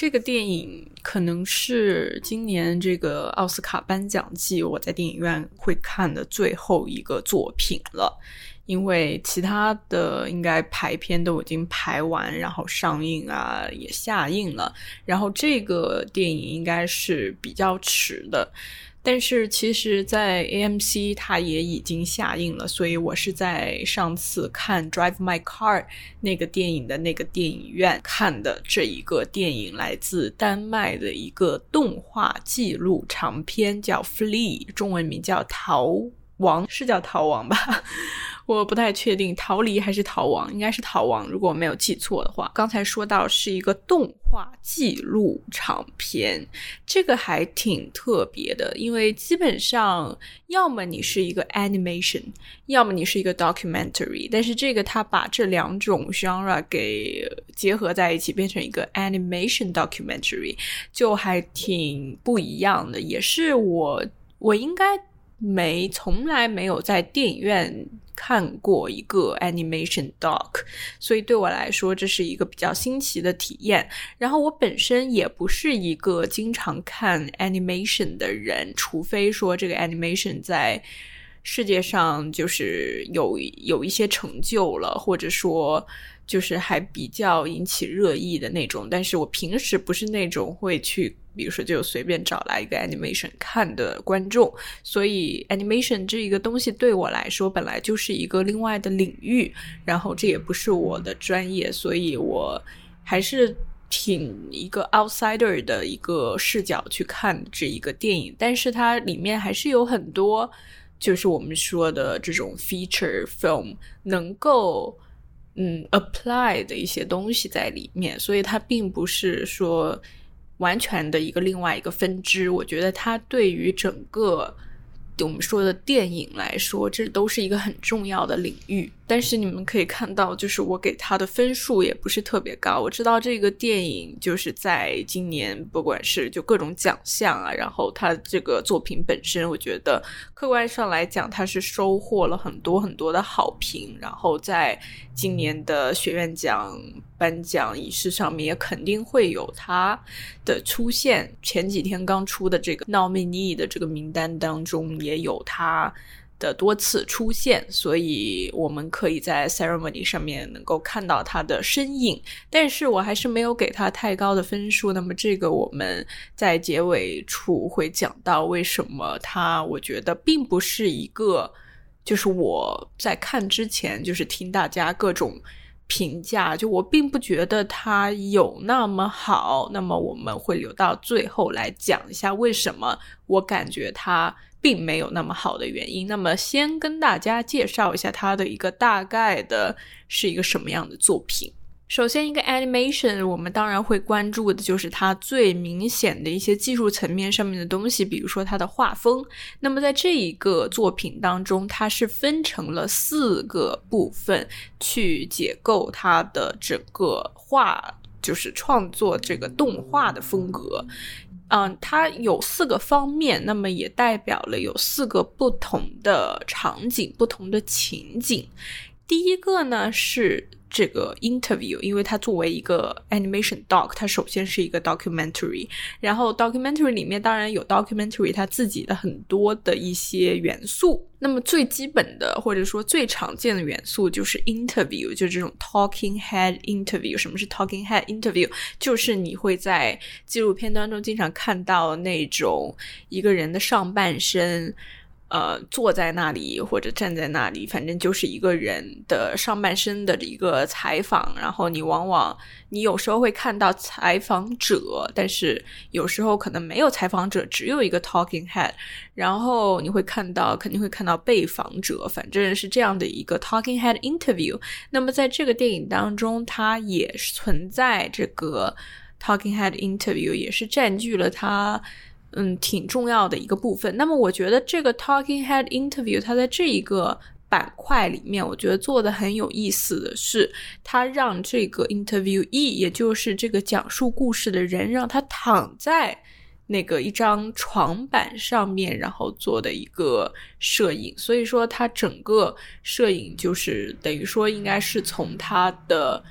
这个电影可能是今年这个奥斯卡颁奖季我在电影院会看的最后一个作品了，因为其他的应该排片都已经排完，然后上映啊也下映了，然后这个电影应该是比较迟的。但是其实，在 AMC 它也已经下映了，所以我是在上次看《Drive My Car》那个电影的那个电影院看的这一个电影，来自丹麦的一个动画纪录长片，叫《Flee》，中文名叫《逃亡》，是叫《逃亡》吧？我不太确定，逃离还是逃亡，应该是逃亡。如果我没有记错的话，刚才说到是一个动画纪录长片，这个还挺特别的，因为基本上要么你是一个 animation，要么你是一个 documentary，但是这个它把这两种 genre 给结合在一起，变成一个 animation documentary，就还挺不一样的。也是我，我应该没从来没有在电影院。看过一个 animation doc，所以对我来说这是一个比较新奇的体验。然后我本身也不是一个经常看 animation 的人，除非说这个 animation 在世界上就是有有一些成就了，或者说。就是还比较引起热议的那种，但是我平时不是那种会去，比如说就随便找来一个 animation 看的观众，所以 animation 这一个东西对我来说本来就是一个另外的领域，然后这也不是我的专业，所以我还是挺一个 outsider 的一个视角去看这一个电影，但是它里面还是有很多，就是我们说的这种 feature film 能够。嗯，apply 的一些东西在里面，所以它并不是说完全的一个另外一个分支。我觉得它对于整个我们说的电影来说，这都是一个很重要的领域。但是你们可以看到，就是我给他的分数也不是特别高。我知道这个电影就是在今年，不管是就各种奖项啊，然后他这个作品本身，我觉得客观上来讲，他是收获了很多很多的好评。然后在今年的学院奖颁奖仪式上面，也肯定会有他的出现。前几天刚出的这个 nominee 的这个名单当中，也有他。的多次出现，所以我们可以在 ceremony 上面能够看到他的身影，但是我还是没有给他太高的分数。那么这个我们在结尾处会讲到为什么他，我觉得并不是一个，就是我在看之前就是听大家各种评价，就我并不觉得他有那么好。那么我们会留到最后来讲一下为什么我感觉他。并没有那么好的原因。那么，先跟大家介绍一下它的一个大概的是一个什么样的作品。首先，一个 animation，我们当然会关注的就是它最明显的一些技术层面上面的东西，比如说它的画风。那么，在这一个作品当中，它是分成了四个部分去解构它的整个画，就是创作这个动画的风格。嗯，它有四个方面，那么也代表了有四个不同的场景、不同的情景。第一个呢是。这个 interview，因为它作为一个 animation doc，它首先是一个 documentary，然后 documentary 里面当然有 documentary 它自己的很多的一些元素。那么最基本的或者说最常见的元素就是 interview，就是这种 talking head interview。什么是 talking head interview？就是你会在纪录片当中经常看到那种一个人的上半身。呃，坐在那里或者站在那里，反正就是一个人的上半身的一个采访。然后你往往你有时候会看到采访者，但是有时候可能没有采访者，只有一个 talking head。然后你会看到，肯定会看到被访者，反正是这样的一个 talking head interview。那么在这个电影当中，它也存在这个 talking head interview，也是占据了它。嗯，挺重要的一个部分。那么，我觉得这个 talking head interview，它在这一个板块里面，我觉得做的很有意思的是，它让这个 interviewee，也就是这个讲述故事的人，让他躺在那个一张床板上面，然后做的一个摄影。所以说，它整个摄影就是等于说，应该是从他的。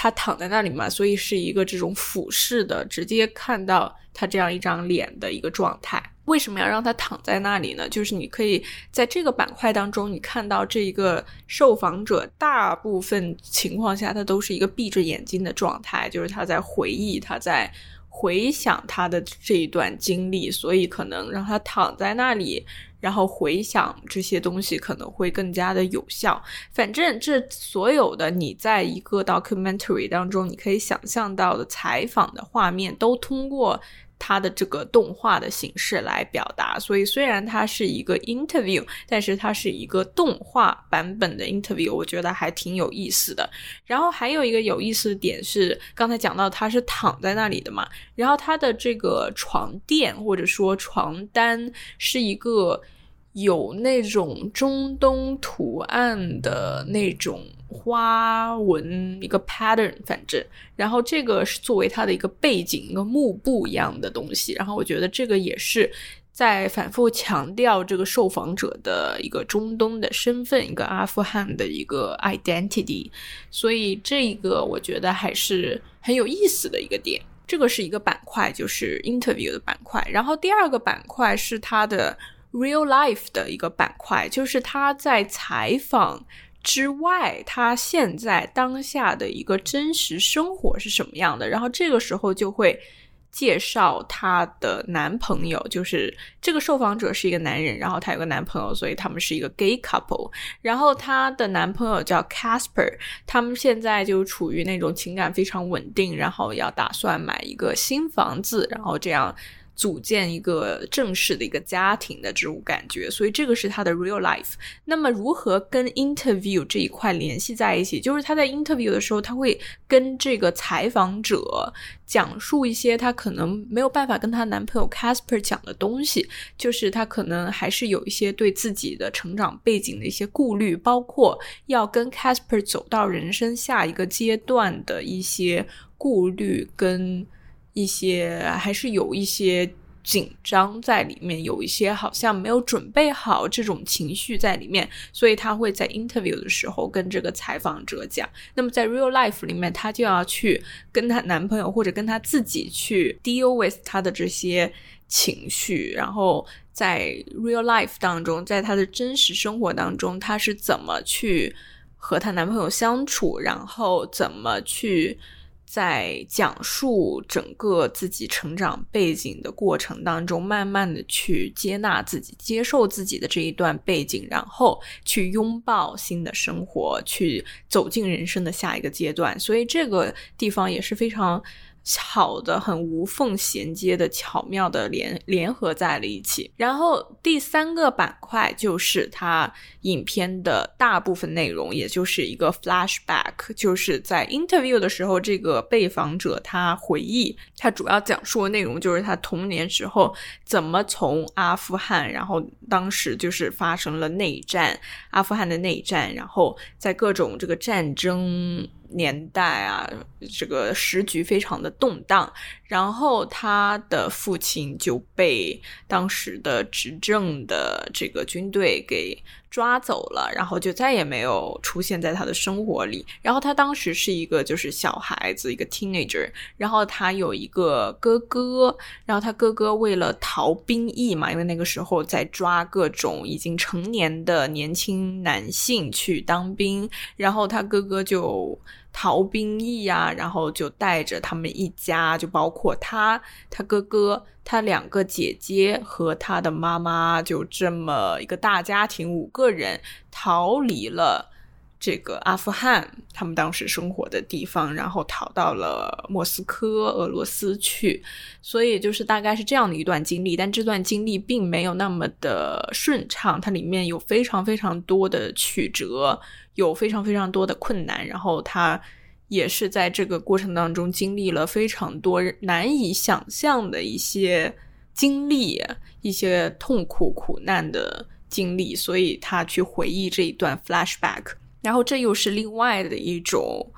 他躺在那里嘛，所以是一个这种俯视的，直接看到他这样一张脸的一个状态。为什么要让他躺在那里呢？就是你可以在这个板块当中，你看到这一个受访者大部分情况下，他都是一个闭着眼睛的状态，就是他在回忆，他在回想他的这一段经历，所以可能让他躺在那里。然后回想这些东西可能会更加的有效。反正这所有的你在一个 documentary 当中，你可以想象到的采访的画面，都通过。它的这个动画的形式来表达，所以虽然它是一个 interview，但是它是一个动画版本的 interview，我觉得还挺有意思的。然后还有一个有意思的点是，刚才讲到它是躺在那里的嘛，然后它的这个床垫或者说床单是一个。有那种中东图案的那种花纹，一个 pattern，反正，然后这个是作为它的一个背景，一个幕布一样的东西。然后我觉得这个也是在反复强调这个受访者的一个中东的身份，一个阿富汗的一个 identity。所以这个我觉得还是很有意思的一个点。这个是一个板块，就是 interview 的板块。然后第二个板块是它的。Real life 的一个板块，就是他在采访之外，他现在当下的一个真实生活是什么样的。然后这个时候就会介绍她的男朋友，就是这个受访者是一个男人，然后他有个男朋友，所以他们是一个 gay couple。然后她的男朋友叫 Casper，他们现在就处于那种情感非常稳定，然后要打算买一个新房子，然后这样。组建一个正式的一个家庭的这种感觉，所以这个是他的 real life。那么如何跟 interview 这一块联系在一起？就是他在 interview 的时候，他会跟这个采访者讲述一些他可能没有办法跟他男朋友 Casper 讲的东西，就是他可能还是有一些对自己的成长背景的一些顾虑，包括要跟 Casper 走到人生下一个阶段的一些顾虑跟。一些还是有一些紧张在里面，有一些好像没有准备好这种情绪在里面，所以她会在 interview 的时候跟这个采访者讲。那么在 real life 里面，她就要去跟她男朋友或者跟她自己去 deal with 她的这些情绪。然后在 real life 当中，在她的真实生活当中，她是怎么去和她男朋友相处，然后怎么去。在讲述整个自己成长背景的过程当中，慢慢的去接纳自己、接受自己的这一段背景，然后去拥抱新的生活，去走进人生的下一个阶段。所以这个地方也是非常。巧的，很无缝衔接的，巧妙的联联合在了一起。然后第三个板块就是它影片的大部分内容，也就是一个 flashback，就是在 interview 的时候，这个被访者他回忆，他主要讲述的内容就是他童年时候怎么从阿富汗，然后当时就是发生了内战，阿富汗的内战，然后在各种这个战争。年代啊，这个时局非常的动荡，然后他的父亲就被当时的执政的这个军队给。抓走了，然后就再也没有出现在他的生活里。然后他当时是一个就是小孩子，一个 teenager。然后他有一个哥哥，然后他哥哥为了逃兵役嘛，因为那个时候在抓各种已经成年的年轻男性去当兵，然后他哥哥就逃兵役呀，然后就带着他们一家，就包括他，他哥哥。他两个姐姐和他的妈妈就这么一个大家庭，五个人逃离了这个阿富汗，他们当时生活的地方，然后逃到了莫斯科，俄罗斯去。所以就是大概是这样的一段经历，但这段经历并没有那么的顺畅，它里面有非常非常多的曲折，有非常非常多的困难，然后他。也是在这个过程当中经历了非常多难以想象的一些经历，一些痛苦苦难的经历，所以他去回忆这一段 flashback，然后这又是另外的一种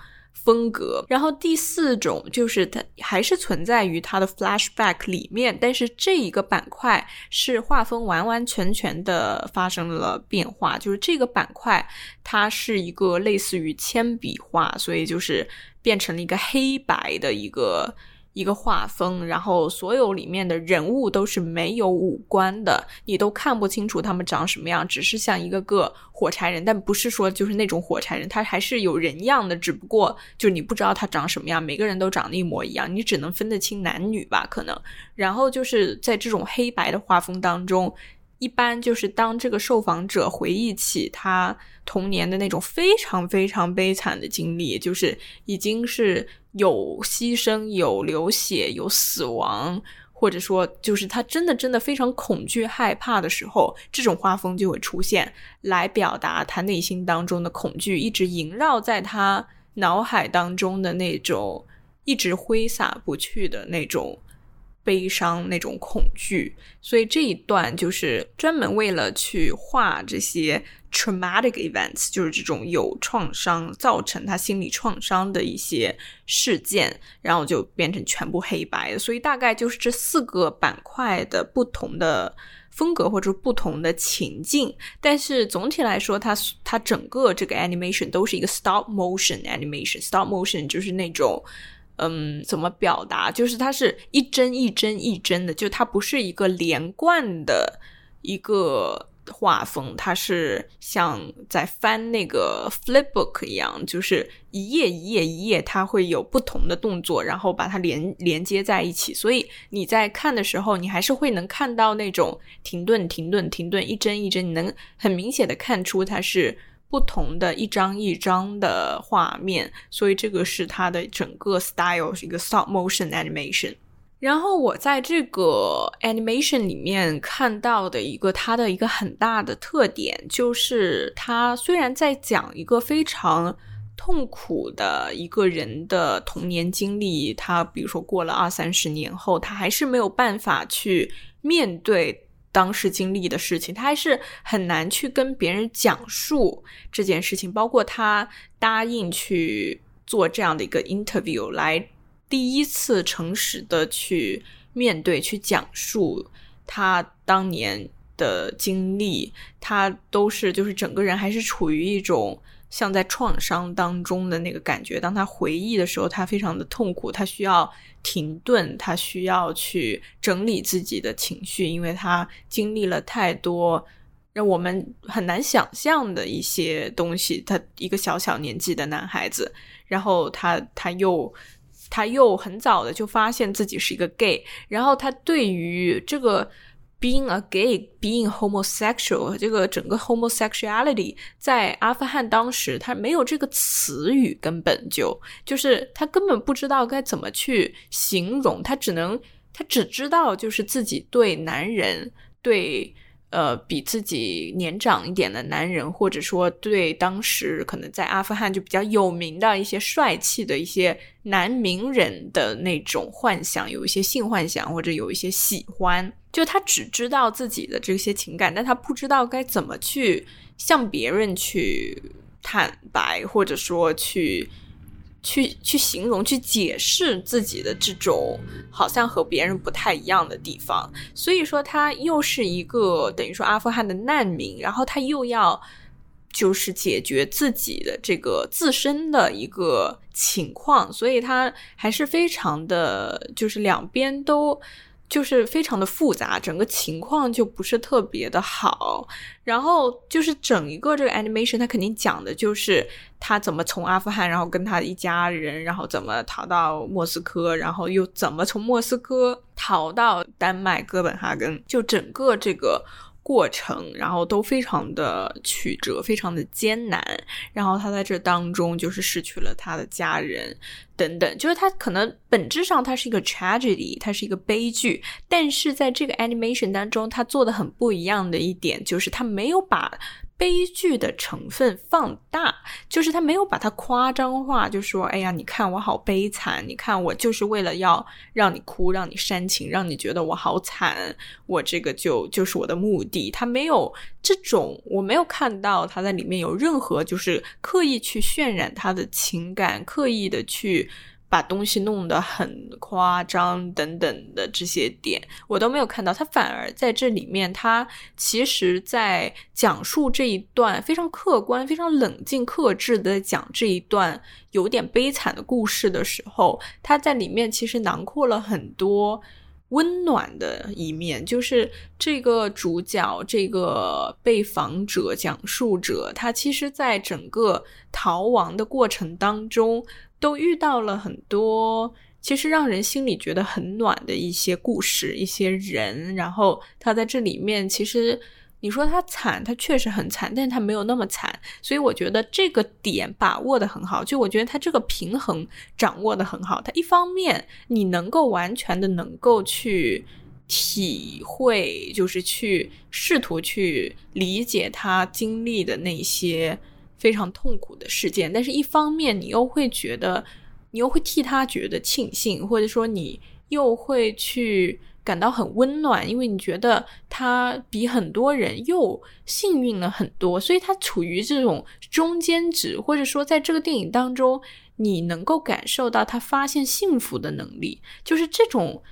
风格。然后第四种就是它还是存在于它的 flashback 里面，但是这一个板块是画风完完全全的发生了变化，就是这个板块它是一个类似于铅笔画，所以就是变成了一个黑白的一个。一个画风，然后所有里面的人物都是没有五官的，你都看不清楚他们长什么样，只是像一个个火柴人，但不是说就是那种火柴人，他还是有人样的，只不过就你不知道他长什么样，每个人都长得一模一样，你只能分得清男女吧，可能。然后就是在这种黑白的画风当中。一般就是当这个受访者回忆起他童年的那种非常非常悲惨的经历，就是已经是有牺牲、有流血、有死亡，或者说就是他真的真的非常恐惧、害怕的时候，这种画风就会出现，来表达他内心当中的恐惧，一直萦绕在他脑海当中的那种一直挥洒不去的那种。悲伤那种恐惧，所以这一段就是专门为了去画这些 traumatic events，就是这种有创伤造成他心理创伤的一些事件，然后就变成全部黑白的。所以大概就是这四个板块的不同的风格或者不同的情境，但是总体来说，它它整个这个 animation 都是一个 stop motion animation。stop motion 就是那种。嗯，怎么表达？就是它是一帧一帧一帧的，就它不是一个连贯的一个画风，它是像在翻那个 flip book 一样，就是一页一页一页，它会有不同的动作，然后把它连连接在一起。所以你在看的时候，你还是会能看到那种停顿、停顿、停顿，一帧一帧，你能很明显的看出它是。不同的一张一张的画面，所以这个是它的整个 style 是一个 stop motion animation。然后我在这个 animation 里面看到的一个它的一个很大的特点，就是它虽然在讲一个非常痛苦的一个人的童年经历，他比如说过了二三十年后，他还是没有办法去面对。当时经历的事情，他还是很难去跟别人讲述这件事情。包括他答应去做这样的一个 interview，来第一次诚实的去面对、去讲述他当年的经历，他都是就是整个人还是处于一种。像在创伤当中的那个感觉，当他回忆的时候，他非常的痛苦，他需要停顿，他需要去整理自己的情绪，因为他经历了太多让我们很难想象的一些东西。他一个小小年纪的男孩子，然后他他又他又很早的就发现自己是一个 gay，然后他对于这个。Being a gay, being homosexual，这个整个 homosexuality 在阿富汗当时，他没有这个词语，根本就就是他根本不知道该怎么去形容，他只能他只知道就是自己对男人对。呃，比自己年长一点的男人，或者说对当时可能在阿富汗就比较有名的一些帅气的一些男名人的那种幻想，有一些性幻想，或者有一些喜欢，就他只知道自己的这些情感，但他不知道该怎么去向别人去坦白，或者说去。去去形容、去解释自己的这种好像和别人不太一样的地方，所以说他又是一个等于说阿富汗的难民，然后他又要就是解决自己的这个自身的一个情况，所以他还是非常的，就是两边都。就是非常的复杂，整个情况就不是特别的好。然后就是整一个这个 animation，它肯定讲的就是他怎么从阿富汗，然后跟他一家人，然后怎么逃到莫斯科，然后又怎么从莫斯科逃到丹麦哥本哈根，就整个这个。过程，然后都非常的曲折，非常的艰难。然后他在这当中就是失去了他的家人等等，就是他可能本质上他是一个 tragedy，他是一个悲剧。但是在这个 animation 当中，他做的很不一样的一点就是他没有把悲剧的成分放大，就是他没有把它夸张化，就说：“哎呀，你看我好悲惨，你看我就是为了要让你哭，让你煽情，让你觉得我好惨，我这个就就是我的目的。”他没有这种，我没有看到他在里面有任何就是刻意去渲染他的情感，刻意的去。把东西弄得很夸张等等的这些点，我都没有看到。他反而在这里面，他其实在讲述这一段非常客观、非常冷静、克制的讲这一段有点悲惨的故事的时候，他在里面其实囊括了很多温暖的一面。就是这个主角，这个被访者、讲述者，他其实在整个逃亡的过程当中。都遇到了很多，其实让人心里觉得很暖的一些故事、一些人。然后他在这里面，其实你说他惨，他确实很惨，但是他没有那么惨。所以我觉得这个点把握的很好，就我觉得他这个平衡掌握的很好。他一方面你能够完全的能够去体会，就是去试图去理解他经历的那些。非常痛苦的事件，但是一方面你又会觉得，你又会替他觉得庆幸，或者说你又会去感到很温暖，因为你觉得他比很多人又幸运了很多，所以他处于这种中间值，或者说在这个电影当中，你能够感受到他发现幸福的能力，就是这种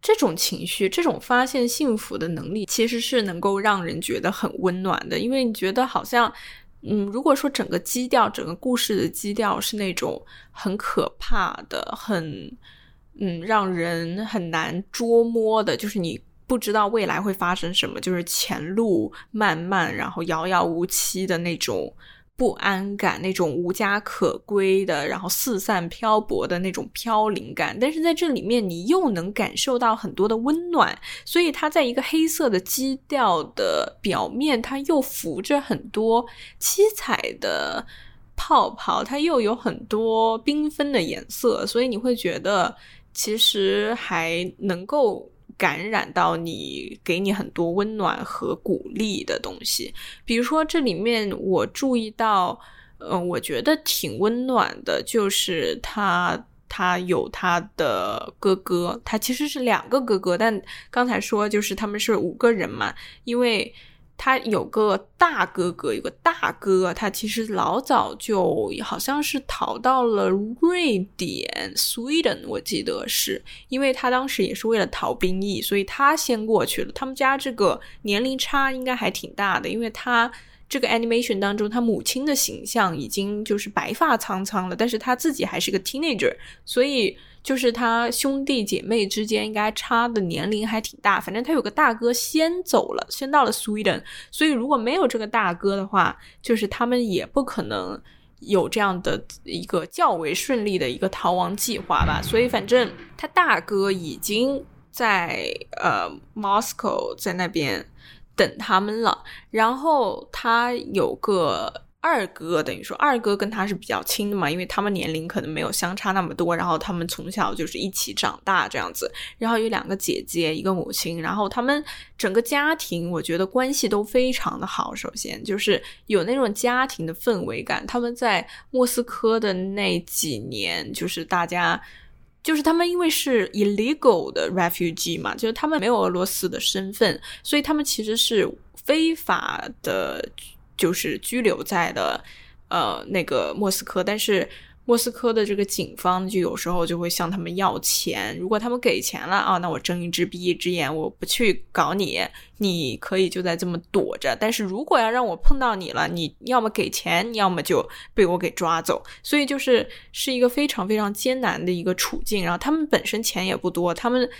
这种情绪，这种发现幸福的能力，其实是能够让人觉得很温暖的，因为你觉得好像。嗯，如果说整个基调，整个故事的基调是那种很可怕的、很嗯让人很难捉摸的，就是你不知道未来会发生什么，就是前路漫漫，然后遥遥无期的那种。不安感，那种无家可归的，然后四散漂泊的那种飘零感，但是在这里面你又能感受到很多的温暖，所以它在一个黑色的基调的表面，它又浮着很多七彩的泡泡，它又有很多缤纷的颜色，所以你会觉得其实还能够。感染到你，给你很多温暖和鼓励的东西。比如说，这里面我注意到，嗯，我觉得挺温暖的，就是他他有他的哥哥，他其实是两个哥哥，但刚才说就是他们是五个人嘛，因为。他有个大哥哥，有个大哥，他其实老早就好像是逃到了瑞典 （Sweden），我记得是因为他当时也是为了逃兵役，所以他先过去了。他们家这个年龄差应该还挺大的，因为他这个 animation 当中，他母亲的形象已经就是白发苍苍了，但是他自己还是个 teenager，所以。就是他兄弟姐妹之间应该差的年龄还挺大，反正他有个大哥先走了，先到了 Sweden，所以如果没有这个大哥的话，就是他们也不可能有这样的一个较为顺利的一个逃亡计划吧。所以反正他大哥已经在呃 Moscow 在那边等他们了，然后他有个。二哥等于说，二哥跟他是比较亲的嘛，因为他们年龄可能没有相差那么多，然后他们从小就是一起长大这样子。然后有两个姐姐，一个母亲，然后他们整个家庭，我觉得关系都非常的好。首先就是有那种家庭的氛围感。他们在莫斯科的那几年，就是大家，就是他们因为是 illegal 的 refugee 嘛，就是他们没有俄罗斯的身份，所以他们其实是非法的。就是拘留在的，呃，那个莫斯科，但是莫斯科的这个警方就有时候就会向他们要钱，如果他们给钱了啊，那我睁一只闭一只眼，我不去搞你，你可以就在这么躲着。但是如果要让我碰到你了，你要么给钱，要么就被我给抓走。所以就是是一个非常非常艰难的一个处境。然后他们本身钱也不多，他们。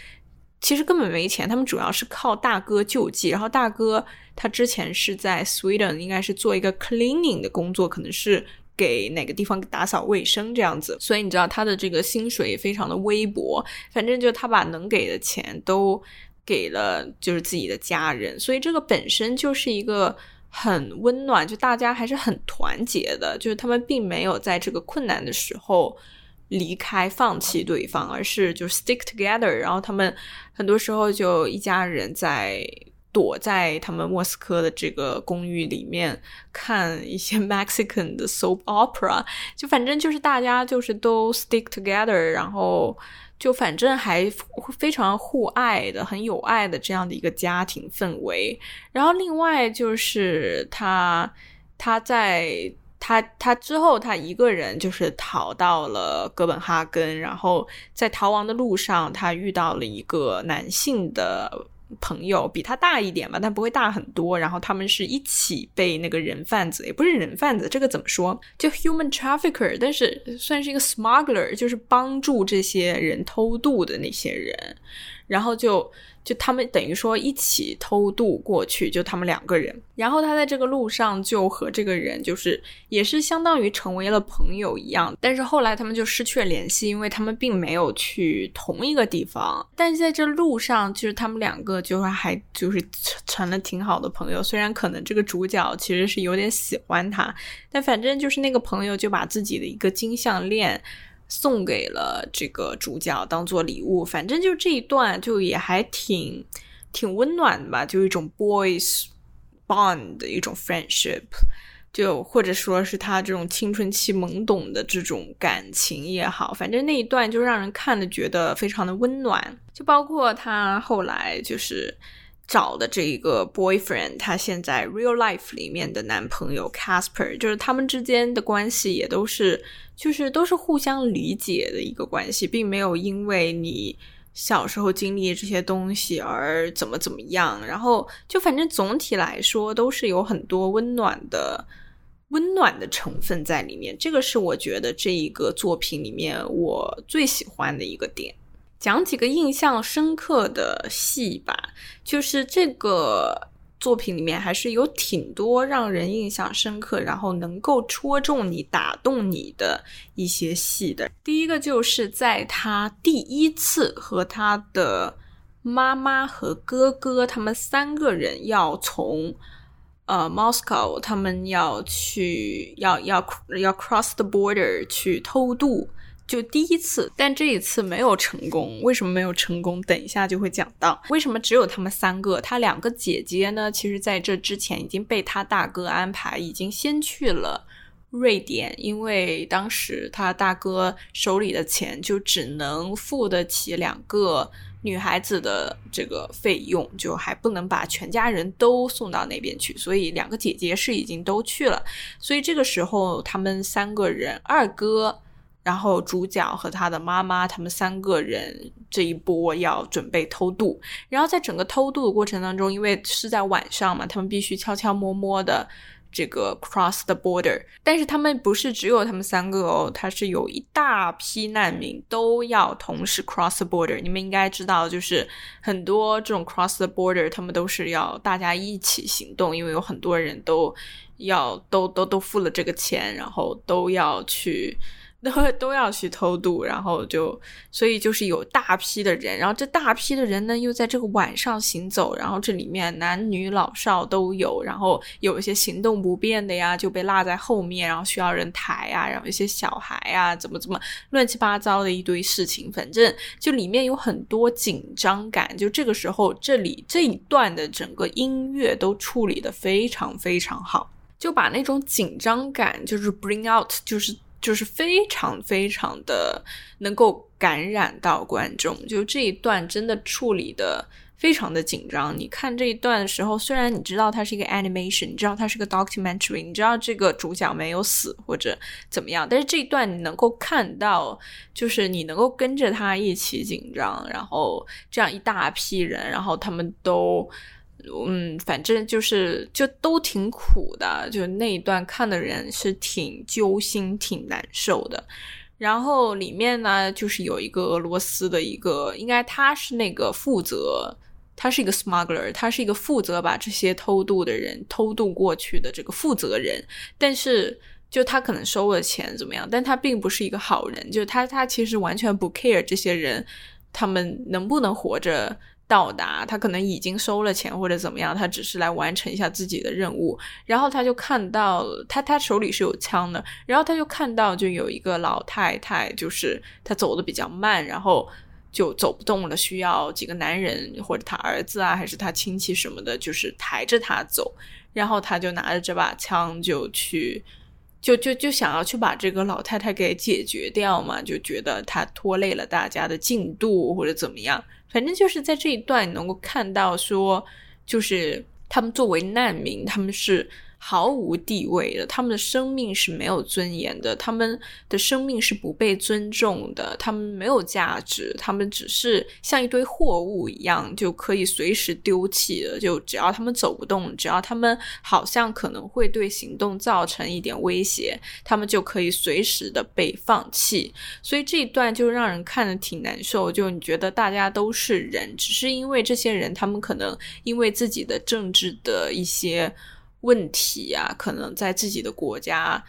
其实根本没钱，他们主要是靠大哥救济。然后大哥他之前是在 Sweden，应该是做一个 cleaning 的工作，可能是给哪个地方打扫卫生这样子。所以你知道他的这个薪水也非常的微薄。反正就他把能给的钱都给了，就是自己的家人。所以这个本身就是一个很温暖，就大家还是很团结的。就是他们并没有在这个困难的时候。离开、放弃对方，而是就 stick together。然后他们很多时候就一家人在躲在他们莫斯科的这个公寓里面看一些 Mexican 的 soap opera，就反正就是大家就是都 stick together，然后就反正还非常互爱的、很有爱的这样的一个家庭氛围。然后另外就是他他在。他他之后，他一个人就是逃到了哥本哈根，然后在逃亡的路上，他遇到了一个男性的朋友，比他大一点吧，但不会大很多。然后他们是一起被那个人贩子，也不是人贩子，这个怎么说？就 human trafficker，但是算是一个 smuggler，就是帮助这些人偷渡的那些人，然后就。就他们等于说一起偷渡过去，就他们两个人。然后他在这个路上就和这个人，就是也是相当于成为了朋友一样。但是后来他们就失去了联系，因为他们并没有去同一个地方。但是在这路上，就是他们两个就是还就是成了挺好的朋友。虽然可能这个主角其实是有点喜欢他，但反正就是那个朋友就把自己的一个金项链。送给了这个主角当做礼物，反正就这一段就也还挺挺温暖的吧，就一种 boys bond 的一种 friendship，就或者说是他这种青春期懵懂的这种感情也好，反正那一段就让人看的觉得非常的温暖，就包括他后来就是。找的这一个 boyfriend，他现在 real life 里面的男朋友 Casper，就是他们之间的关系也都是，就是都是互相理解的一个关系，并没有因为你小时候经历这些东西而怎么怎么样。然后就反正总体来说都是有很多温暖的温暖的成分在里面。这个是我觉得这一个作品里面我最喜欢的一个点。讲几个印象深刻的戏吧，就是这个作品里面还是有挺多让人印象深刻，然后能够戳中你、打动你的一些戏的。第一个就是在他第一次和他的妈妈和哥哥他们三个人要从呃 Moscow，他们要去要要要 cross the border 去偷渡。就第一次，但这一次没有成功。为什么没有成功？等一下就会讲到。为什么只有他们三个？他两个姐姐呢？其实在这之前已经被他大哥安排，已经先去了瑞典，因为当时他大哥手里的钱就只能付得起两个女孩子的这个费用，就还不能把全家人都送到那边去，所以两个姐姐是已经都去了。所以这个时候，他们三个人，二哥。然后主角和他的妈妈，他们三个人这一波要准备偷渡。然后在整个偷渡的过程当中，因为是在晚上嘛，他们必须悄悄摸摸的这个 cross the border。但是他们不是只有他们三个哦，他是有一大批难民都要同时 cross the border。你们应该知道，就是很多这种 cross the border，他们都是要大家一起行动，因为有很多人都要都都都付了这个钱，然后都要去。都都要去偷渡，然后就所以就是有大批的人，然后这大批的人呢又在这个晚上行走，然后这里面男女老少都有，然后有一些行动不便的呀就被落在后面，然后需要人抬啊，然后一些小孩啊怎么怎么乱七八糟的一堆事情，反正就里面有很多紧张感，就这个时候这里这一段的整个音乐都处理的非常非常好，就把那种紧张感就是 bring out 就是。就是非常非常的能够感染到观众，就这一段真的处理的非常的紧张。你看这一段的时候，虽然你知道它是一个 animation，你知道它是个 documentary，你知道这个主角没有死或者怎么样，但是这一段你能够看到，就是你能够跟着他一起紧张，然后这样一大批人，然后他们都。嗯，反正就是就都挺苦的，就那一段看的人是挺揪心、挺难受的。然后里面呢，就是有一个俄罗斯的一个，应该他是那个负责，他是一个 smuggler，他是一个负责把这些偷渡的人偷渡过去的这个负责人。但是就他可能收了钱怎么样，但他并不是一个好人，就他他其实完全不 care 这些人他们能不能活着。到达，他可能已经收了钱或者怎么样，他只是来完成一下自己的任务。然后他就看到他他手里是有枪的，然后他就看到就有一个老太太，就是她走的比较慢，然后就走不动了，需要几个男人或者他儿子啊，还是他亲戚什么的，就是抬着他走，然后他就拿着这把枪就去，就就就想要去把这个老太太给解决掉嘛，就觉得她拖累了大家的进度或者怎么样，反正就是在这一段能够看到说，就是他们作为难民，他们是。毫无地位的，他们的生命是没有尊严的，他们的生命是不被尊重的，他们没有价值，他们只是像一堆货物一样，就可以随时丢弃的。就只要他们走不动，只要他们好像可能会对行动造成一点威胁，他们就可以随时的被放弃。所以这一段就让人看的挺难受。就你觉得大家都是人，只是因为这些人，他们可能因为自己的政治的一些。问题啊，可能在自己的国家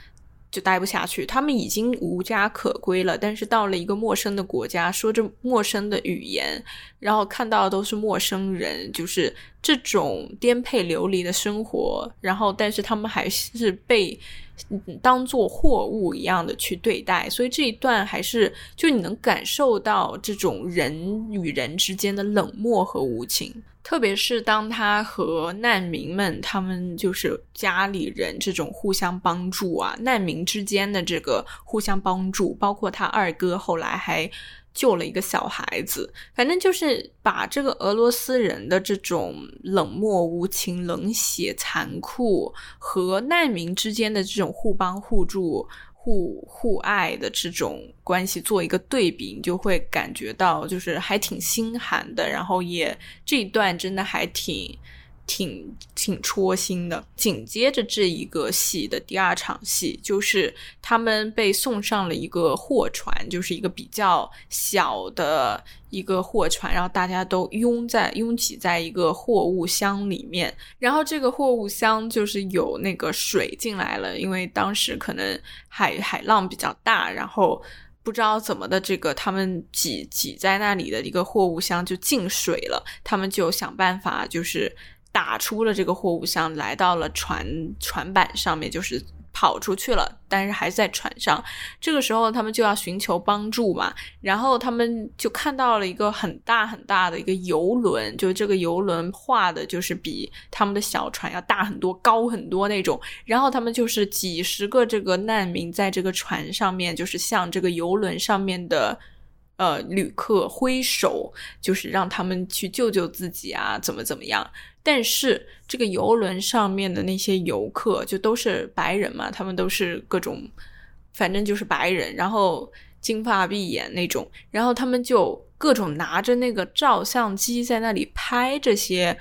就待不下去。他们已经无家可归了，但是到了一个陌生的国家，说着陌生的语言，然后看到的都是陌生人，就是这种颠沛流离的生活。然后，但是他们还是被当做货物一样的去对待。所以这一段还是就你能感受到这种人与人之间的冷漠和无情。特别是当他和难民们，他们就是家里人这种互相帮助啊，难民之间的这个互相帮助，包括他二哥后来还救了一个小孩子，反正就是把这个俄罗斯人的这种冷漠无情、冷血残酷和难民之间的这种互帮互助。互互爱的这种关系做一个对比，你就会感觉到就是还挺心寒的，然后也这一段真的还挺。挺挺戳心的。紧接着这一个戏的第二场戏，就是他们被送上了一个货船，就是一个比较小的一个货船，然后大家都拥在拥挤在一个货物箱里面。然后这个货物箱就是有那个水进来了，因为当时可能海海浪比较大，然后不知道怎么的，这个他们挤挤在那里的一个货物箱就进水了，他们就想办法就是。打出了这个货物箱，来到了船船板上面，就是跑出去了，但是还在船上。这个时候，他们就要寻求帮助嘛。然后他们就看到了一个很大很大的一个游轮，就这个游轮画的就是比他们的小船要大很多、高很多那种。然后他们就是几十个这个难民在这个船上面，就是向这个游轮上面的。呃，旅客挥手，就是让他们去救救自己啊，怎么怎么样？但是这个游轮上面的那些游客就都是白人嘛，他们都是各种，反正就是白人，然后金发碧眼那种，然后他们就各种拿着那个照相机在那里拍这些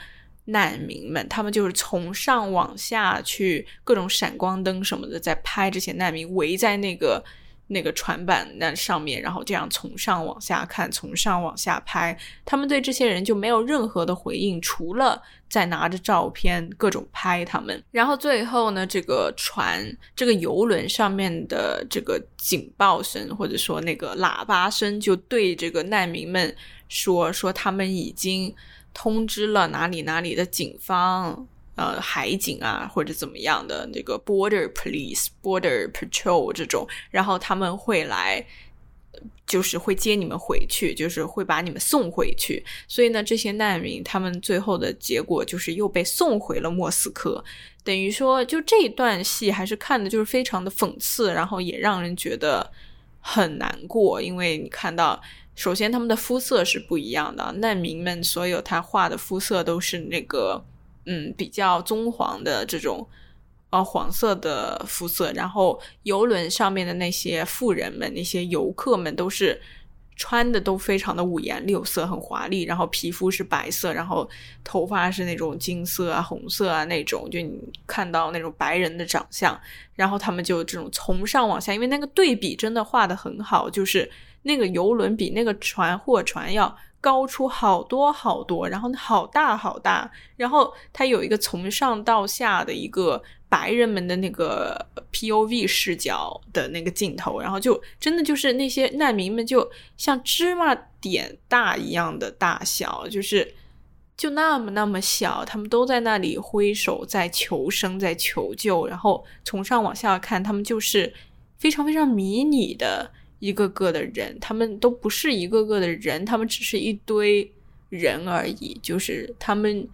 难民们，他们就是从上往下去各种闪光灯什么的在拍这些难民，围在那个。那个船板那上面，然后这样从上往下看，从上往下拍，他们对这些人就没有任何的回应，除了在拿着照片各种拍他们。然后最后呢，这个船，这个游轮上面的这个警报声或者说那个喇叭声，就对这个难民们说说他们已经通知了哪里哪里的警方。呃，海警啊，或者怎么样的那个 border police、border patrol 这种，然后他们会来，就是会接你们回去，就是会把你们送回去。所以呢，这些难民他们最后的结果就是又被送回了莫斯科。等于说，就这一段戏还是看的就是非常的讽刺，然后也让人觉得很难过，因为你看到，首先他们的肤色是不一样的，难民们所有他画的肤色都是那个。嗯，比较棕黄的这种，呃，黄色的肤色。然后游轮上面的那些富人们、那些游客们，都是穿的都非常的五颜六色，很华丽。然后皮肤是白色，然后头发是那种金色啊、红色啊那种，就你看到那种白人的长相。然后他们就这种从上往下，因为那个对比真的画的很好，就是那个游轮比那个船货船要。高出好多好多，然后好大好大，然后它有一个从上到下的一个白人们的那个 P O V 视角的那个镜头，然后就真的就是那些难民们就像芝麻点大一样的大小，就是就那么那么小，他们都在那里挥手在求生在求救，然后从上往下看，他们就是非常非常迷你的。一个个的人，他们都不是一个个的人，他们只是一堆人而已，就是他们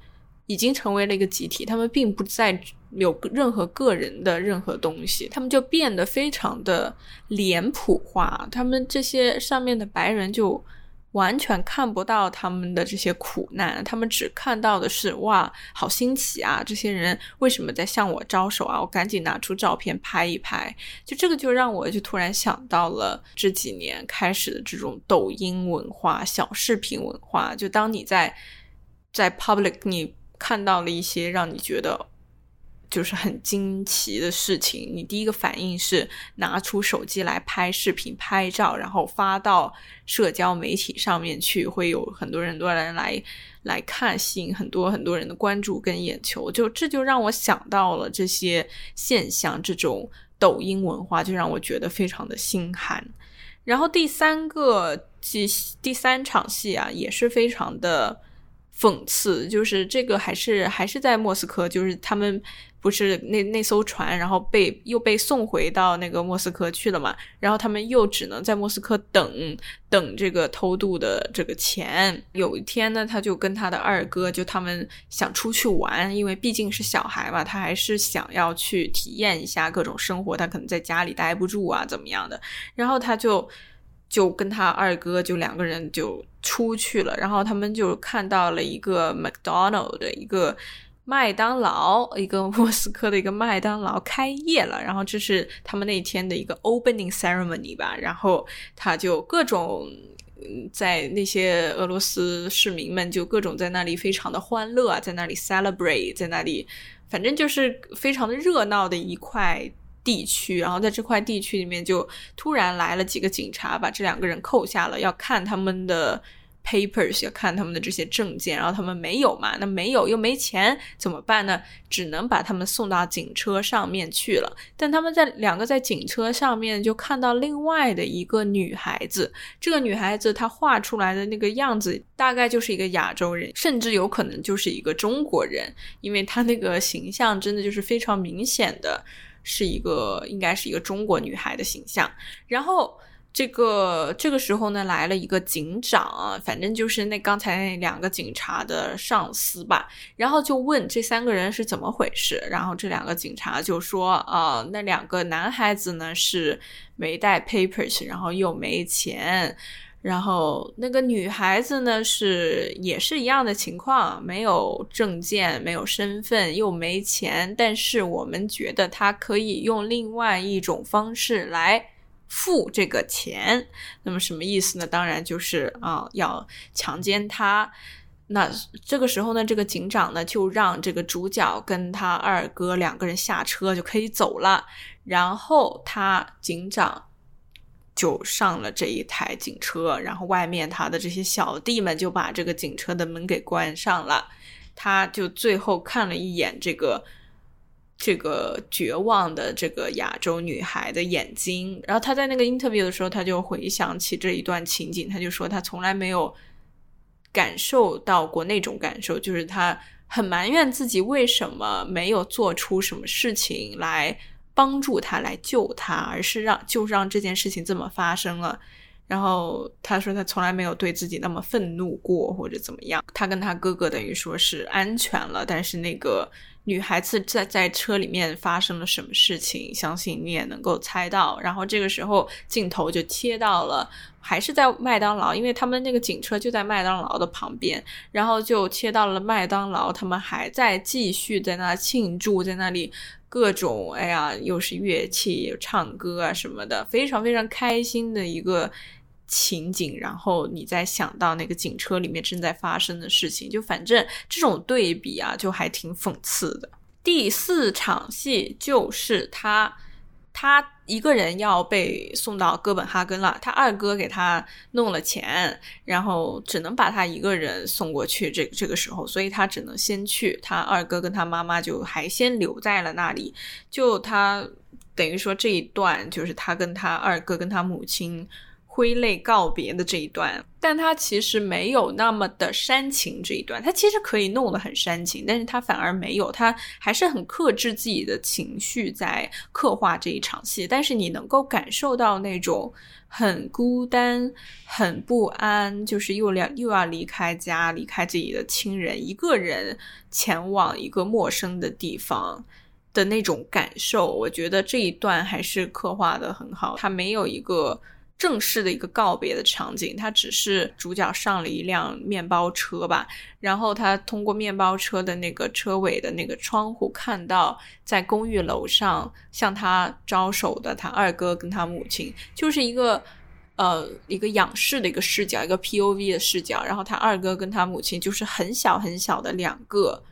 已经成为了一个集体，他们并不再有任何个人的任何东西，他们就变得非常的脸谱化，他们这些上面的白人就。完全看不到他们的这些苦难，他们只看到的是哇，好新奇啊！这些人为什么在向我招手啊？我赶紧拿出照片拍一拍。就这个，就让我就突然想到了这几年开始的这种抖音文化、小视频文化。就当你在在 public，你看到了一些让你觉得。就是很惊奇的事情，你第一个反应是拿出手机来拍视频、拍照，然后发到社交媒体上面去，会有很多很多人来来看，吸引很多很多人的关注跟眼球。就这就让我想到了这些现象，这种抖音文化就让我觉得非常的心寒。然后第三个第，第三场戏啊，也是非常的讽刺，就是这个还是还是在莫斯科，就是他们。不是那那艘船，然后被又被送回到那个莫斯科去了嘛？然后他们又只能在莫斯科等等这个偷渡的这个钱。有一天呢，他就跟他的二哥，就他们想出去玩，因为毕竟是小孩嘛，他还是想要去体验一下各种生活。他可能在家里待不住啊，怎么样的？然后他就就跟他二哥就两个人就出去了，然后他们就看到了一个 McDonald 的一个。麦当劳，一个莫斯科的一个麦当劳开业了，然后这是他们那天的一个 opening ceremony 吧，然后他就各种在那些俄罗斯市民们就各种在那里非常的欢乐啊，在那里 celebrate，在那里反正就是非常的热闹的一块地区，然后在这块地区里面就突然来了几个警察，把这两个人扣下了，要看他们的。papers 要看他们的这些证件，然后他们没有嘛？那没有又没钱怎么办呢？只能把他们送到警车上面去了。但他们在两个在警车上面就看到另外的一个女孩子，这个女孩子她画出来的那个样子大概就是一个亚洲人，甚至有可能就是一个中国人，因为她那个形象真的就是非常明显的是一个应该是一个中国女孩的形象，然后。这个这个时候呢，来了一个警长，反正就是那刚才那两个警察的上司吧，然后就问这三个人是怎么回事，然后这两个警察就说啊，那两个男孩子呢是没带 papers，然后又没钱，然后那个女孩子呢是也是一样的情况，没有证件，没有身份，又没钱，但是我们觉得她可以用另外一种方式来。付这个钱，那么什么意思呢？当然就是啊，要强奸他。那这个时候呢，这个警长呢就让这个主角跟他二哥两个人下车就可以走了。然后他警长就上了这一台警车，然后外面他的这些小弟们就把这个警车的门给关上了。他就最后看了一眼这个。这个绝望的这个亚洲女孩的眼睛，然后他在那个 interview 的时候，他就回想起这一段情景，他就说他从来没有感受到过那种感受，就是他很埋怨自己为什么没有做出什么事情来帮助他、来救他，而是让就让这件事情这么发生了。然后他说他从来没有对自己那么愤怒过，或者怎么样。他跟他哥哥等于说是安全了，但是那个。女孩子在在车里面发生了什么事情？相信你也能够猜到。然后这个时候镜头就切到了，还是在麦当劳，因为他们那个警车就在麦当劳的旁边。然后就切到了麦当劳，他们还在继续在那庆祝，在那里各种哎呀，又是乐器、唱歌啊什么的，非常非常开心的一个。情景，然后你再想到那个警车里面正在发生的事情，就反正这种对比啊，就还挺讽刺的。第四场戏就是他，他一个人要被送到哥本哈根了，他二哥给他弄了钱，然后只能把他一个人送过去。这这个时候，所以他只能先去，他二哥跟他妈妈就还先留在了那里。就他等于说这一段，就是他跟他二哥跟他母亲。挥泪告别的这一段，但他其实没有那么的煽情这一段，他其实可以弄得很煽情，但是他反而没有，他还是很克制自己的情绪在刻画这一场戏，但是你能够感受到那种很孤单、很不安，就是又要又要离开家、离开自己的亲人，一个人前往一个陌生的地方。的那种感受，我觉得这一段还是刻画的很好。他没有一个正式的一个告别的场景，他只是主角上了一辆面包车吧，然后他通过面包车的那个车尾的那个窗户看到，在公寓楼上向他招手的他二哥跟他母亲，就是一个呃一个仰视的一个视角，一个 P O V 的视角，然后他二哥跟他母亲就是很小很小的两个。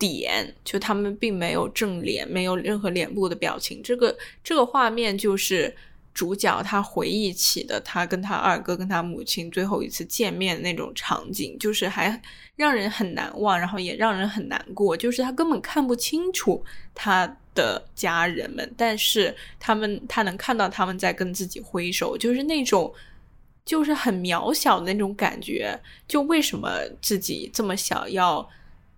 点就他们并没有正脸，没有任何脸部的表情。这个这个画面就是主角他回忆起的他跟他二哥跟他母亲最后一次见面那种场景，就是还让人很难忘，然后也让人很难过。就是他根本看不清楚他的家人们，但是他们他能看到他们在跟自己挥手，就是那种就是很渺小的那种感觉。就为什么自己这么小要？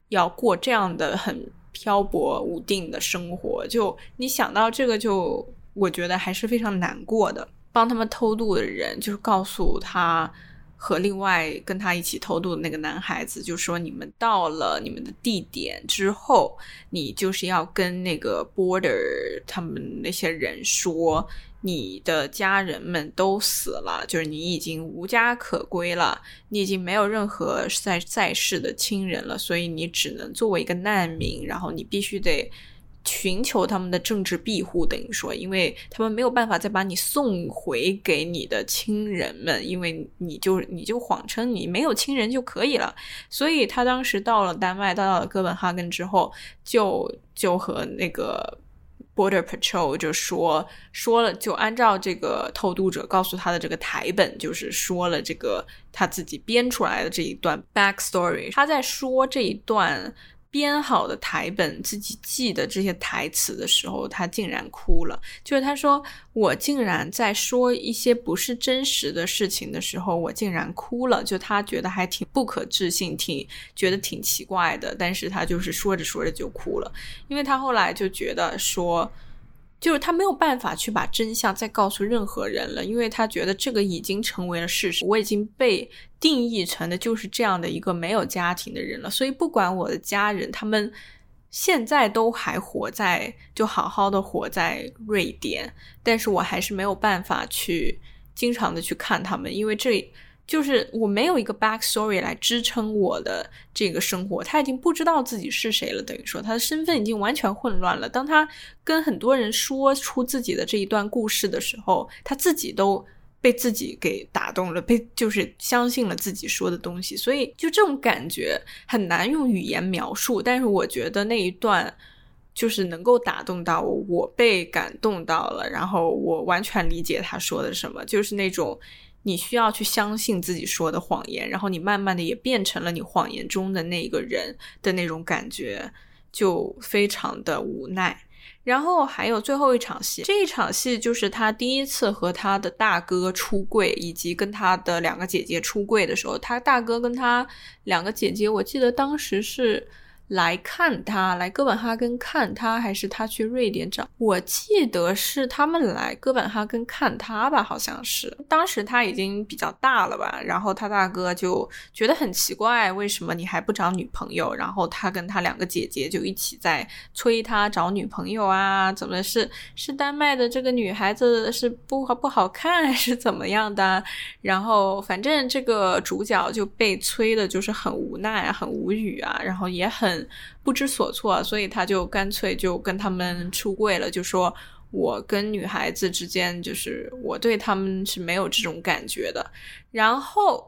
要过这样的很漂泊无定的生活，就你想到这个，就我觉得还是非常难过的。帮他们偷渡的人，就是告诉他和另外跟他一起偷渡的那个男孩子，就说你们到了你们的地点之后，你就是要跟那个 border 他们那些人说。你的家人们都死了，就是你已经无家可归了，你已经没有任何在在世的亲人了，所以你只能作为一个难民，然后你必须得寻求他们的政治庇护，等于说，因为他们没有办法再把你送回给你的亲人们，因为你就你就谎称你没有亲人就可以了，所以他当时到了丹麦，到了哥本哈根之后，就就和那个。Border Patrol 就说说了，就按照这个偷渡者告诉他的这个台本，就是说了这个他自己编出来的这一段 backstory。他在说这一段。编好的台本，自己记的这些台词的时候，他竟然哭了。就是他说：“我竟然在说一些不是真实的事情的时候，我竟然哭了。”就他觉得还挺不可置信，挺觉得挺奇怪的。但是他就是说着说着就哭了，因为他后来就觉得说。就是他没有办法去把真相再告诉任何人了，因为他觉得这个已经成为了事实，我已经被定义成的就是这样的一个没有家庭的人了。所以不管我的家人他们现在都还活在，就好好的活在瑞典，但是我还是没有办法去经常的去看他们，因为这。就是我没有一个 backstory 来支撑我的这个生活，他已经不知道自己是谁了，等于说他的身份已经完全混乱了。当他跟很多人说出自己的这一段故事的时候，他自己都被自己给打动了，被就是相信了自己说的东西。所以就这种感觉很难用语言描述，但是我觉得那一段就是能够打动到我，我被感动到了，然后我完全理解他说的什么，就是那种。你需要去相信自己说的谎言，然后你慢慢的也变成了你谎言中的那个人的那种感觉，就非常的无奈。然后还有最后一场戏，这一场戏就是他第一次和他的大哥出柜，以及跟他的两个姐姐出柜的时候，他大哥跟他两个姐姐，我记得当时是。来看他，来哥本哈根看他，还是他去瑞典找？我记得是他们来哥本哈根看他吧，好像是。当时他已经比较大了吧，然后他大哥就觉得很奇怪，为什么你还不找女朋友？然后他跟他两个姐姐就一起在催他找女朋友啊，怎么是是丹麦的这个女孩子是不好不好看还是怎么样的？然后反正这个主角就被催的，就是很无奈、很无语啊，然后也很。不知所措，所以他就干脆就跟他们出柜了，就说我跟女孩子之间，就是我对他们是没有这种感觉的。然后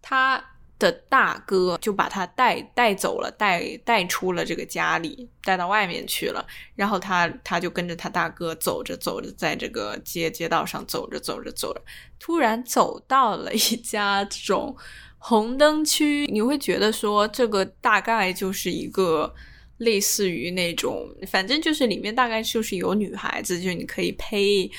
他的大哥就把他带带走了，带带出了这个家里，带到外面去了。然后他他就跟着他大哥走着走着，在这个街街道上走着走着走着，突然走到了一家这种。红灯区，你会觉得说这个大概就是一个类似于那种，反正就是里面大概就是有女孩子，就你可以配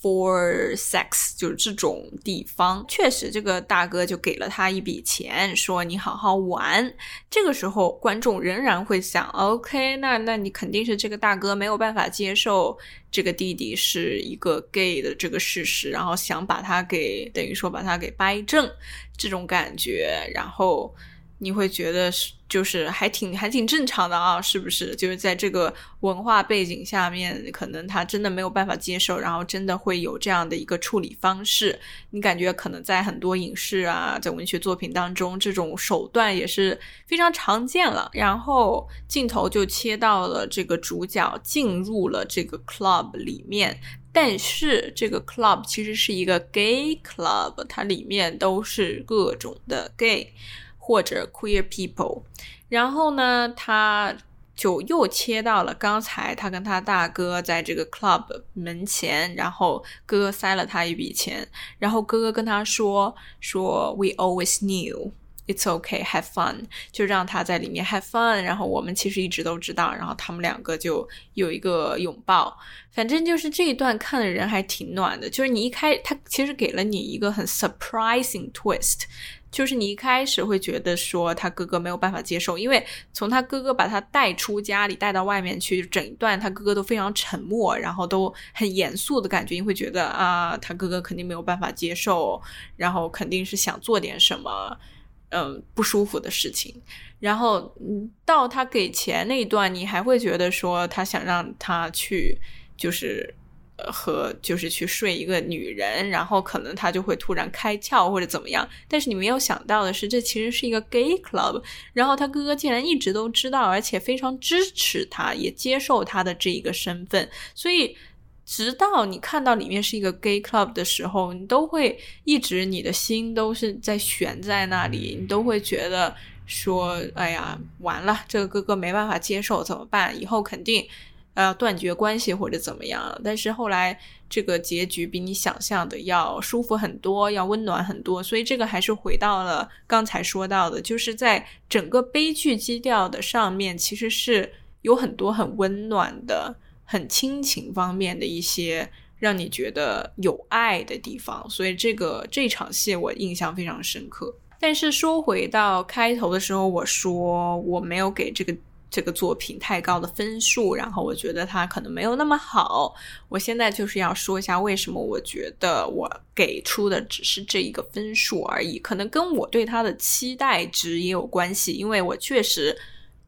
for sex，就是这种地方。确实，这个大哥就给了他一笔钱，说你好好玩。这个时候，观众仍然会想，OK，那那你肯定是这个大哥没有办法接受这个弟弟是一个 gay 的这个事实，然后想把他给等于说把他给掰正这种感觉，然后。你会觉得是就是还挺还挺正常的啊，是不是？就是在这个文化背景下面，可能他真的没有办法接受，然后真的会有这样的一个处理方式。你感觉可能在很多影视啊，在文学作品当中，这种手段也是非常常见了。然后镜头就切到了这个主角进入了这个 club 里面，但是这个 club 其实是一个 gay club，它里面都是各种的 gay。或者 queer people，然后呢，他就又切到了刚才他跟他大哥在这个 club 门前，然后哥哥塞了他一笔钱，然后哥哥跟他说说 we always knew it's okay have fun，就让他在里面 have fun，然后我们其实一直都知道，然后他们两个就有一个拥抱，反正就是这一段看的人还挺暖的，就是你一开他其实给了你一个很 surprising twist。就是你一开始会觉得说他哥哥没有办法接受，因为从他哥哥把他带出家里带到外面去，整一段他哥哥都非常沉默，然后都很严肃的感觉，你会觉得啊，他哥哥肯定没有办法接受，然后肯定是想做点什么，嗯，不舒服的事情。然后嗯到他给钱那一段，你还会觉得说他想让他去，就是。和就是去睡一个女人，然后可能他就会突然开窍或者怎么样。但是你没有想到的是，这其实是一个 gay club。然后他哥哥竟然一直都知道，而且非常支持他，也接受他的这一个身份。所以，直到你看到里面是一个 gay club 的时候，你都会一直你的心都是在悬在那里，你都会觉得说：“哎呀，完了，这个哥哥没办法接受，怎么办？以后肯定。”呃，断绝关系或者怎么样？但是后来这个结局比你想象的要舒服很多，要温暖很多。所以这个还是回到了刚才说到的，就是在整个悲剧基调的上面，其实是有很多很温暖的、很亲情方面的一些让你觉得有爱的地方。所以这个这场戏我印象非常深刻。但是说回到开头的时候，我说我没有给这个。这个作品太高的分数，然后我觉得它可能没有那么好。我现在就是要说一下为什么我觉得我给出的只是这一个分数而已，可能跟我对它的期待值也有关系，因为我确实。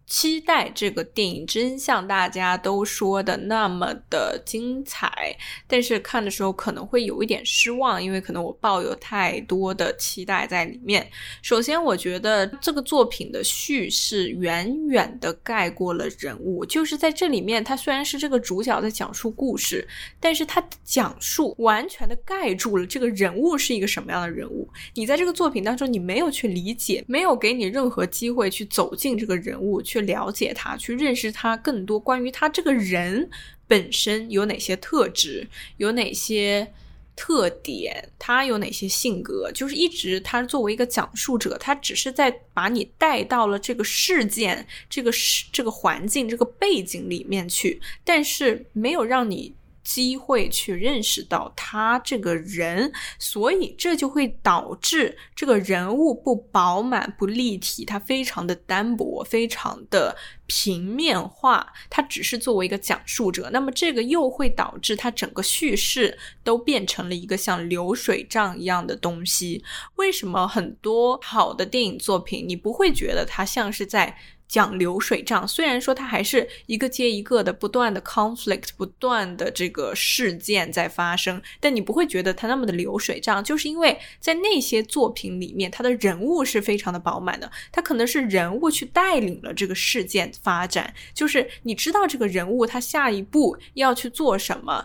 期待这个电影真像大家都说的那么的精彩，但是看的时候可能会有一点失望，因为可能我抱有太多的期待在里面。首先，我觉得这个作品的叙事远远的盖过了人物，就是在这里面，它虽然是这个主角在讲述故事，但是他的讲述完全的盖住了这个人物是一个什么样的人物。你在这个作品当中，你没有去理解，没有给你任何机会去走进这个人物。去了解他，去认识他更多关于他这个人本身有哪些特质，有哪些特点，他有哪些性格，就是一直他作为一个讲述者，他只是在把你带到了这个事件、这个事、这个环境、这个背景里面去，但是没有让你。机会去认识到他这个人，所以这就会导致这个人物不饱满、不立体，他非常的单薄，非常的平面化。他只是作为一个讲述者，那么这个又会导致他整个叙事都变成了一个像流水账一样的东西。为什么很多好的电影作品，你不会觉得它像是在？讲流水账，虽然说它还是一个接一个的不断的 conflict，不断的这个事件在发生，但你不会觉得它那么的流水账，就是因为在那些作品里面，它的人物是非常的饱满的，它可能是人物去带领了这个事件发展，就是你知道这个人物他下一步要去做什么，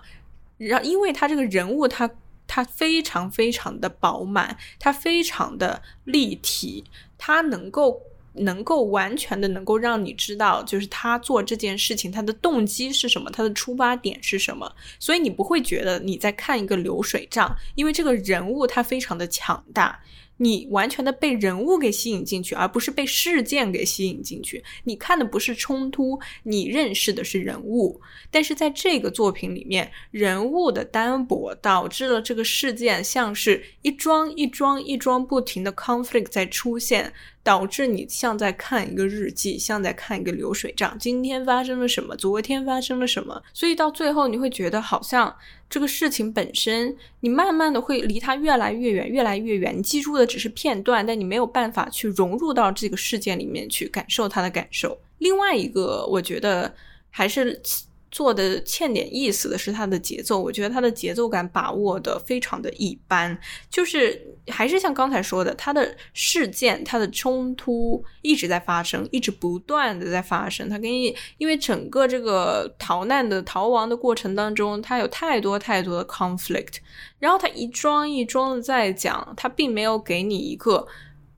然因为他这个人物他他非常非常的饱满，他非常的立体，他能够。能够完全的能够让你知道，就是他做这件事情他的动机是什么，他的出发点是什么，所以你不会觉得你在看一个流水账，因为这个人物他非常的强大，你完全的被人物给吸引进去，而不是被事件给吸引进去。你看的不是冲突，你认识的是人物。但是在这个作品里面，人物的单薄导致了这个事件像是一桩一桩一桩不停的 conflict 在出现。导致你像在看一个日记，像在看一个流水账。今天发生了什么？昨天发生了什么？所以到最后，你会觉得好像这个事情本身，你慢慢的会离它越来越远，越来越远。你记住的只是片段，但你没有办法去融入到这个事件里面去感受它的感受。另外一个，我觉得还是。做的欠点意思的是它的节奏，我觉得它的节奏感把握的非常的一般，就是还是像刚才说的，它的事件、它的冲突一直在发生，一直不断的在发生。它跟因为整个这个逃难的逃亡的过程当中，它有太多太多的 conflict，然后它一桩一桩的在讲，它并没有给你一个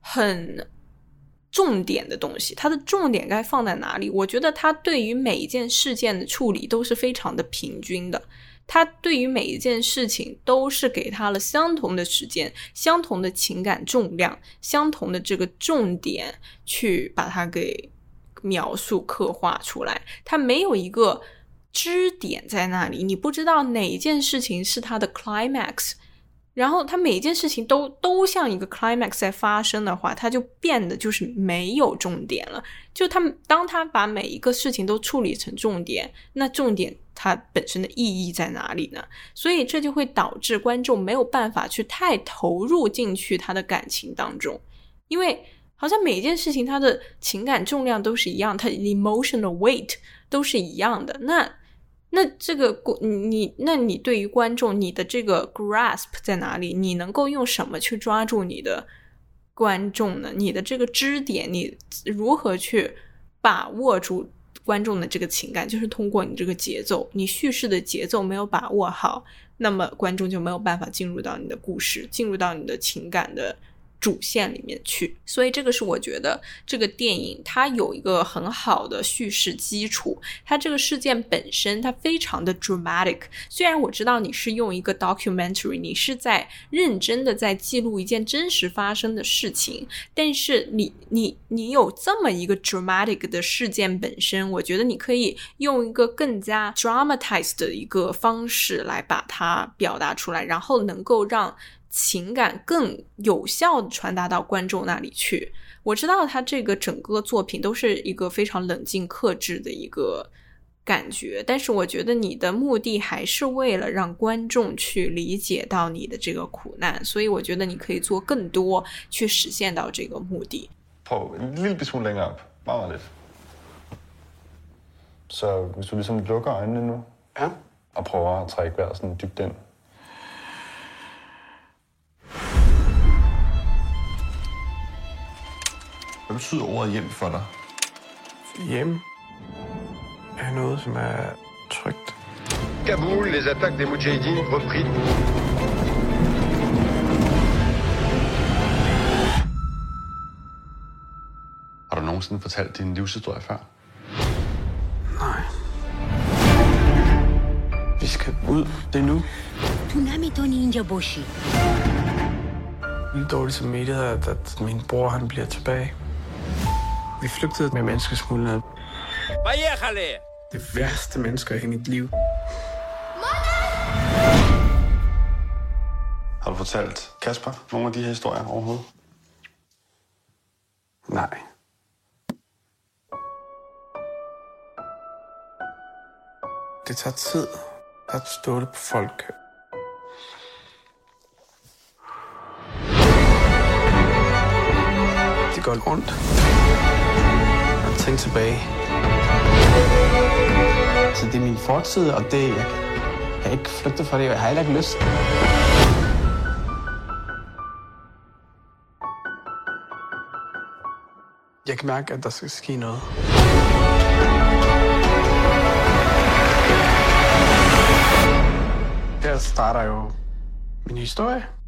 很。重点的东西，它的重点该放在哪里？我觉得它对于每一件事件的处理都是非常的平均的。它对于每一件事情都是给他了相同的时间、相同的情感重量、相同的这个重点去把它给描述刻画出来。它没有一个支点在那里，你不知道哪件事情是它的 climax。然后他每一件事情都都像一个 climax 在发生的话，他就变得就是没有重点了。就他当他把每一个事情都处理成重点，那重点它本身的意义在哪里呢？所以这就会导致观众没有办法去太投入进去他的感情当中，因为好像每一件事情它的情感重量都是一样，它 emotional weight 都是一样的。那那这个你，那你对于观众，你的这个 grasp 在哪里？你能够用什么去抓住你的观众呢？你的这个支点，你如何去把握住观众的这个情感？就是通过你这个节奏，你叙事的节奏没有把握好，那么观众就没有办法进入到你的故事，进入到你的情感的。主线里面去，所以这个是我觉得这个电影它有一个很好的叙事基础，它这个事件本身它非常的 dramatic。虽然我知道你是用一个 documentary，你是在认真的在记录一件真实发生的事情，但是你你你有这么一个 dramatic 的事件本身，我觉得你可以用一个更加 dramatized 的一个方式来把它表达出来，然后能够让。情感更有效的传达到观众那里去。我知道他这个整个作品都是一个非常冷静克制的一个感觉，但是我觉得你的目的还是为了让观众去理解到你的这个苦难，所以我觉得你可以做更多去实现到这个目的。Lille smule længere op. Meget lidt. Så hvis du ligesom lukker øjnene nu, ja. og prøver at trække vejret sådan dybt ind. Hvad betyder ordet hjem for dig? Hjem er noget, som er trygt. Kaboul, les attaques des Mujahideen repris. Har du nogensinde fortalt din livshistorie før? Nej. Vi skal ud. Det er nu. Tsunami Tony Injaboshi. Vildt dårligt samvittighed, at, at min bror han bliver tilbage. Vi flygtede med menneskesmuglerne. Det værste mennesker i mit liv. Har du fortalt Kasper nogle af de her historier overhovedet? Nej. Det tager tid at stole på folk. Rigtig godt rundt tænke tilbage. Så det er min fortid, og det, jeg kan ikke flygte fra det, og jeg har heller ikke lyst. Jeg kan mærke, at der skal ske noget. Her starter jo min historie.